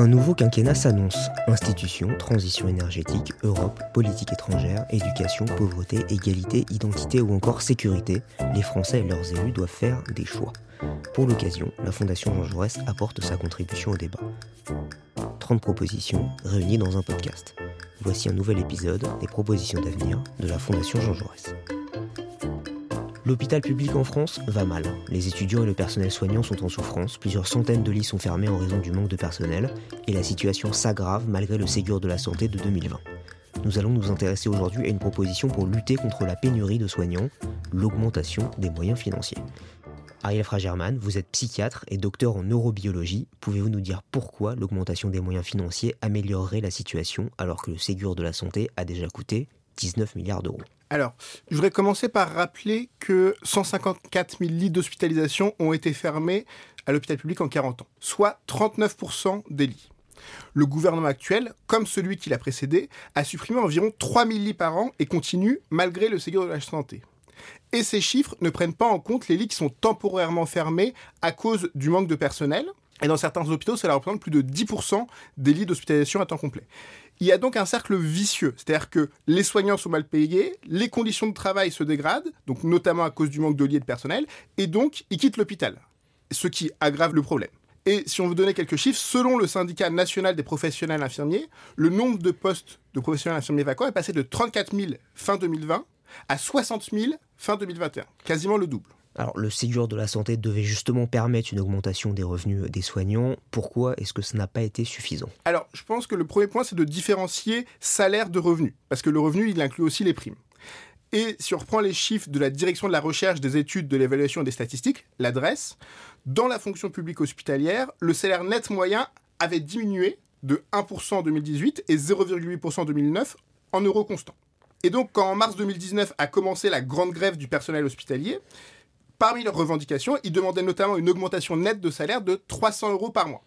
Un nouveau quinquennat s'annonce. Institutions, transition énergétique, Europe, politique étrangère, éducation, pauvreté, égalité, identité ou encore sécurité, les Français et leurs élus doivent faire des choix. Pour l'occasion, la Fondation Jean Jaurès apporte sa contribution au débat. 30 propositions réunies dans un podcast. Voici un nouvel épisode des propositions d'avenir de la Fondation Jean Jaurès. L'hôpital public en France va mal. Les étudiants et le personnel soignant sont en souffrance, plusieurs centaines de lits sont fermés en raison du manque de personnel, et la situation s'aggrave malgré le Ségur de la Santé de 2020. Nous allons nous intéresser aujourd'hui à une proposition pour lutter contre la pénurie de soignants, l'augmentation des moyens financiers. Ariel Fragerman, vous êtes psychiatre et docteur en neurobiologie. Pouvez-vous nous dire pourquoi l'augmentation des moyens financiers améliorerait la situation alors que le Ségur de la Santé a déjà coûté 19 milliards d'euros alors, je voudrais commencer par rappeler que 154 000 lits d'hospitalisation ont été fermés à l'hôpital public en 40 ans, soit 39% des lits. Le gouvernement actuel, comme celui qui l'a précédé, a supprimé environ 3 000 lits par an et continue malgré le Ségur de la santé. Et ces chiffres ne prennent pas en compte les lits qui sont temporairement fermés à cause du manque de personnel. Et dans certains hôpitaux, cela représente plus de 10% des lits d'hospitalisation à temps complet. Il y a donc un cercle vicieux, c'est-à-dire que les soignants sont mal payés, les conditions de travail se dégradent, donc notamment à cause du manque de lits et de personnel, et donc ils quittent l'hôpital, ce qui aggrave le problème. Et si on veut donner quelques chiffres, selon le syndicat national des professionnels infirmiers, le nombre de postes de professionnels infirmiers vacants est passé de 34 000 fin 2020 à 60 000 fin 2021, quasiment le double. Alors, le Ségur de la santé devait justement permettre une augmentation des revenus des soignants. Pourquoi est-ce que ça n'a pas été suffisant? Alors, je pense que le premier point, c'est de différencier salaire de revenu, parce que le revenu, il inclut aussi les primes. Et si on reprend les chiffres de la direction de la recherche, des études, de l'évaluation et des statistiques, l'adresse, dans la fonction publique hospitalière, le salaire net moyen avait diminué de 1% en 2018 et 0,8% en 2009 en euros constants. Et donc, quand en mars 2019 a commencé la grande grève du personnel hospitalier, Parmi leurs revendications, ils demandaient notamment une augmentation nette de salaire de 300 euros par mois.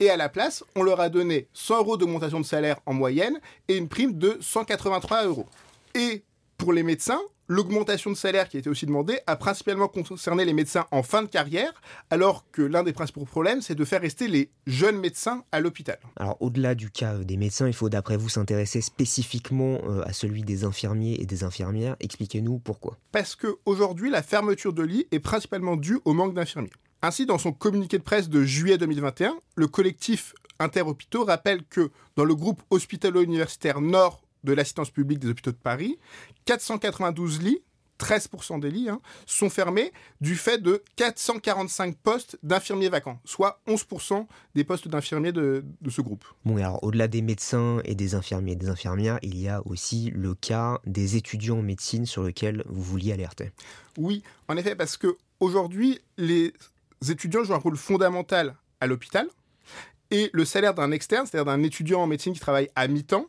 Et à la place, on leur a donné 100 euros d'augmentation de salaire en moyenne et une prime de 183 euros. Et pour les médecins, L'augmentation de salaire qui a été aussi demandée a principalement concerné les médecins en fin de carrière, alors que l'un des principaux problèmes, c'est de faire rester les jeunes médecins à l'hôpital. Alors au-delà du cas des médecins, il faut d'après vous s'intéresser spécifiquement euh, à celui des infirmiers et des infirmières. Expliquez-nous pourquoi. Parce qu'aujourd'hui, la fermeture de lits est principalement due au manque d'infirmiers. Ainsi, dans son communiqué de presse de juillet 2021, le collectif Interhôpitaux rappelle que dans le groupe hospitalo-universitaire Nord de l'assistance publique des hôpitaux de Paris, 492 lits 13% des lits hein, sont fermés du fait de 445 postes d'infirmiers vacants, soit 11% des postes d'infirmiers de, de, ce groupe. Bon, alors au-delà des médecins et des infirmiers et des infirmières, il y a aussi le cas des étudiants en médecine sur lequel vous vouliez alerter. Oui, en effet, parce que aujourd'hui, les étudiants jouent un rôle fondamental à l'hôpital et le salaire d'un externe, c'est-à-dire d'un étudiant en médecine qui travaille à mi-temps,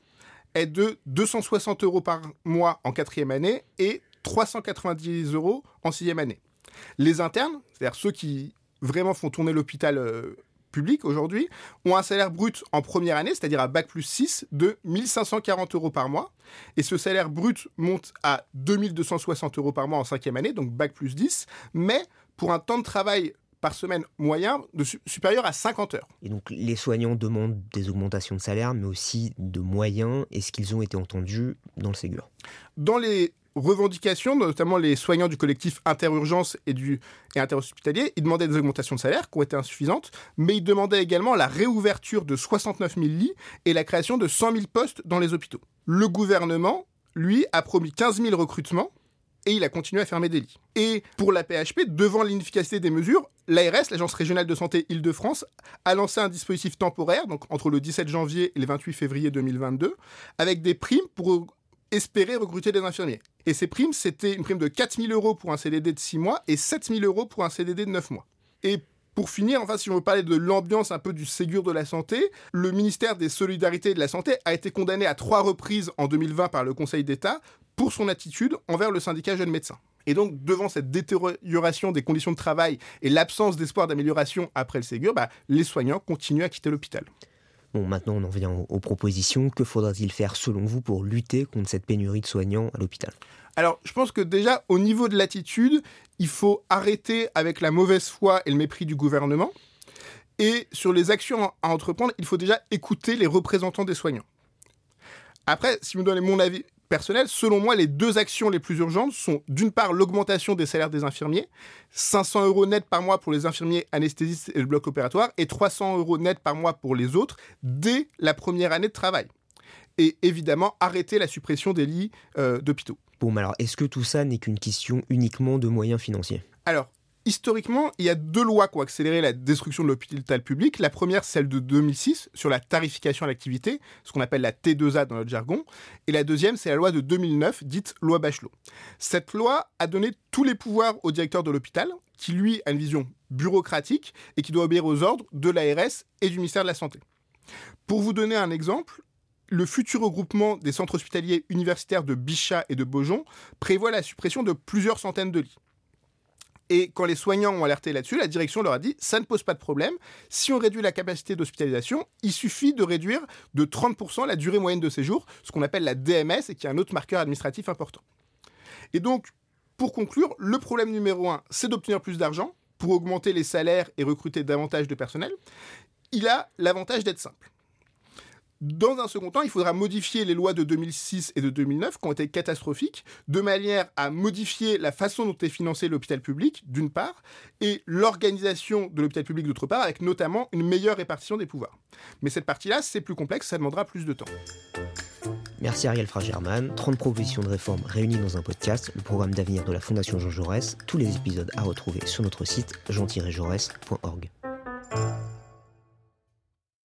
est de 260 euros par mois en quatrième année et 390 euros en sixième année. Les internes, c'est-à-dire ceux qui vraiment font tourner l'hôpital euh, public aujourd'hui, ont un salaire brut en première année, c'est-à-dire à bac plus 6, de 1540 euros par mois. Et ce salaire brut monte à 2260 euros par mois en cinquième année, donc bac plus 10. Mais pour un temps de travail par semaine moyen de supérieur à 50 heures. Et donc les soignants demandent des augmentations de salaire, mais aussi de moyens. Est-ce qu'ils ont été entendus dans le Ségur? Dans les revendications, notamment les soignants du collectif interurgence et du et interhospitalier, ils demandaient des augmentations de salaire qui ont été insuffisantes, mais ils demandaient également la réouverture de 69 000 lits et la création de 100 000 postes dans les hôpitaux. Le gouvernement, lui, a promis 15 000 recrutements et il a continué à fermer des lits. Et pour la PHP, devant l'inefficacité des mesures, l'ARS, l'Agence régionale de santé Île-de-France, a lancé un dispositif temporaire, donc entre le 17 janvier et le 28 février 2022, avec des primes pour espérer recruter des infirmiers. Et ces primes, c'était une prime de 4 000 euros pour un CDD de 6 mois et 7 000 euros pour un CDD de 9 mois. Et pour finir, enfin, si on veut parler de l'ambiance un peu du Ségur de la santé, le ministère des Solidarités et de la Santé a été condamné à trois reprises en 2020 par le Conseil d'État pour son attitude envers le syndicat Jeunes Médecins. Et donc, devant cette détérioration des conditions de travail et l'absence d'espoir d'amélioration après le Ségur, bah, les soignants continuent à quitter l'hôpital. Bon, maintenant on en vient aux propositions. Que faudra-t-il faire selon vous pour lutter contre cette pénurie de soignants à l'hôpital? Alors, je pense que déjà, au niveau de l'attitude, il faut arrêter avec la mauvaise foi et le mépris du gouvernement. Et sur les actions à entreprendre, il faut déjà écouter les représentants des soignants. Après, si vous me donnez mon avis personnel, selon moi, les deux actions les plus urgentes sont d'une part l'augmentation des salaires des infirmiers, 500 euros net par mois pour les infirmiers anesthésistes et le bloc opératoire, et 300 euros net par mois pour les autres dès la première année de travail. Et évidemment, arrêter la suppression des lits euh, d'hôpitaux. Bon, alors, est-ce que tout ça n'est qu'une question uniquement de moyens financiers? Alors, historiquement, il y a deux lois qui ont accéléré la destruction de l'hôpital public. La première, celle de 2006, sur la tarification à l'activité, ce qu'on appelle la T2A dans notre jargon. Et la deuxième, c'est la loi de 2009, dite loi Bachelot. Cette loi a donné tous les pouvoirs au directeur de l'hôpital, qui lui a une vision bureaucratique et qui doit obéir aux ordres de l'ARS et du ministère de la Santé. Pour vous donner un exemple, le futur regroupement des centres hospitaliers universitaires de Bichat et de Beaujon prévoit la suppression de plusieurs centaines de lits. Et quand les soignants ont alerté là-dessus, la direction leur a dit ça ne pose pas de problème. Si on réduit la capacité d'hospitalisation, il suffit de réduire de 30% la durée moyenne de séjour, ce qu'on appelle la DMS et qui est un autre marqueur administratif important. Et donc, pour conclure, le problème numéro un, c'est d'obtenir plus d'argent pour augmenter les salaires et recruter davantage de personnel. Il a l'avantage d'être simple. Dans un second temps, il faudra modifier les lois de 2006 et de 2009 qui ont été catastrophiques, de manière à modifier la façon dont est financé l'hôpital public, d'une part, et l'organisation de l'hôpital public, d'autre part, avec notamment une meilleure répartition des pouvoirs. Mais cette partie-là, c'est plus complexe, ça demandera plus de temps. Merci Ariel Fragerman. 30 propositions de réforme réunies dans un podcast, le programme d'avenir de la Fondation Jean Jaurès. Tous les épisodes à retrouver sur notre site jean-jaurès.org.